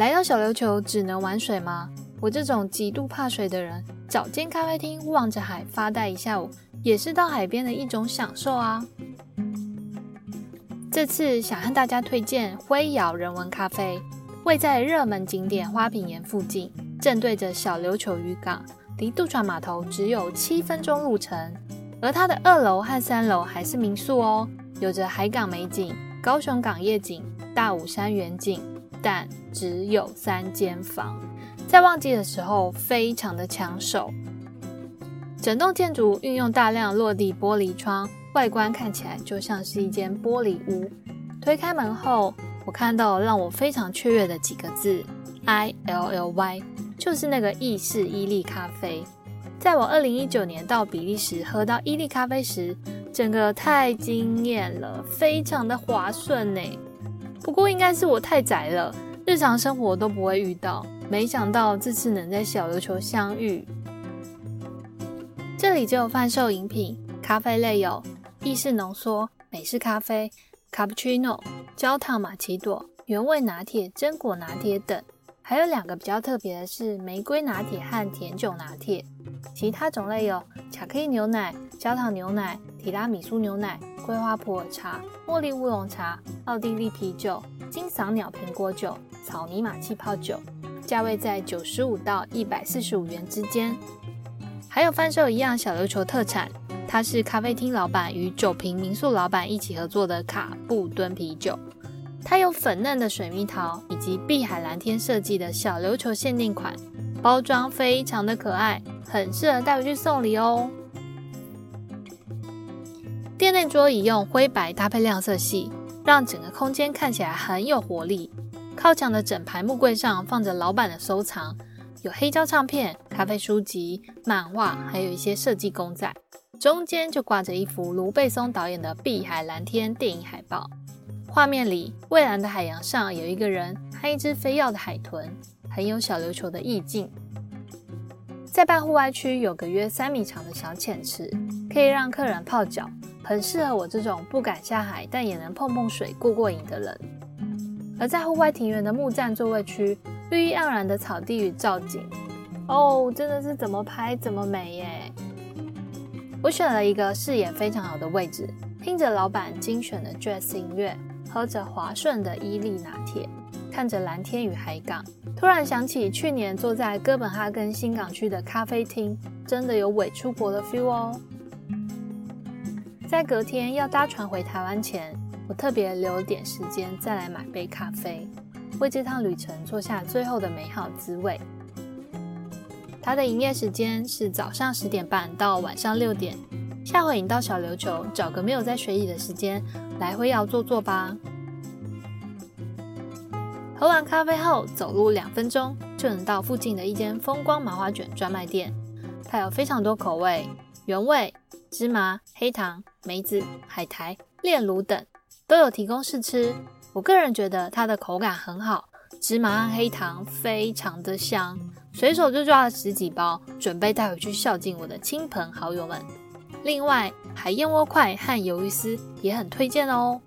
来到小琉球只能玩水吗？我这种极度怕水的人，找间咖啡厅望着海发呆一下午，也是到海边的一种享受啊。这次想和大家推荐灰窑人文咖啡，位在热门景点花瓶岩附近，正对着小琉球渔港，离渡船码头只有七分钟路程。而它的二楼和三楼还是民宿哦，有着海港美景、高雄港夜景、大武山远景，但只有三间房，在旺季的时候非常的抢手。整栋建筑运用大量落地玻璃窗。外观看起来就像是一间玻璃屋。推开门后，我看到让我非常雀跃的几个字：I L L Y，就是那个意式伊利咖啡。在我二零一九年到比利时喝到伊利咖啡时，整个太惊艳了，非常的滑顺呢。不过应该是我太宅了，日常生活都不会遇到。没想到这次能在小琉球相遇。这里只有贩售饮品，咖啡类有。意式浓缩、美式咖啡、卡布奇诺、焦糖玛奇朵、原味拿铁、榛果拿铁等，还有两个比较特别的是玫瑰拿铁和甜酒拿铁。其他种类有巧克力牛奶、焦糖牛奶、提拉米苏牛奶、桂花普洱茶、茉莉乌龙茶、奥地利啤酒、金嗓鸟苹果酒、草泥马气泡酒，价位在九十五到一百四十五元之间。还有贩售一样小琉球特产。它是咖啡厅老板与酒瓶民宿老板一起合作的卡布敦啤酒，它有粉嫩的水蜜桃以及碧海蓝天设计的小琉球限定款，包装非常的可爱，很适合带回去送礼哦。店内桌椅用灰白搭配亮色系，让整个空间看起来很有活力。靠墙的整排木柜上放着老板的收藏，有黑胶唱片、咖啡书籍、漫画，还有一些设计公仔。中间就挂着一幅卢贝松导演的《碧海蓝天》电影海报，画面里蔚蓝的海洋上有一个人和一只飞跃的海豚，很有小琉球的意境。在半户外区有个约三米长的小浅池，可以让客人泡脚，很适合我这种不敢下海但也能碰碰水过过瘾的人。而在户外庭园的木栈座位区，绿意盎然的草地与造景，哦，真的是怎么拍怎么美耶！我选了一个视野非常好的位置，听着老板精选的 Jazz 音乐，喝着滑顺的伊利拿铁，看着蓝天与海港，突然想起去年坐在哥本哈根新港区的咖啡厅，真的有伪出国的 feel 哦。在隔天要搭船回台湾前，我特别留点时间再来买杯咖啡，为这趟旅程做下最后的美好滋味。它的营业时间是早上十点半到晚上六点。下回你到小琉球，找个没有在水里的时间，来灰窑坐坐吧。喝完咖啡后，走路两分钟就能到附近的一间风光麻花卷专卖店。它有非常多口味，原味、芝麻、黑糖、梅子、海苔、炼乳等都有提供试吃。我个人觉得它的口感很好，芝麻和黑糖非常的香。随手就抓了十几包，准备带回去孝敬我的亲朋好友们。另外，海燕窝块和鱿鱼丝也很推荐哦。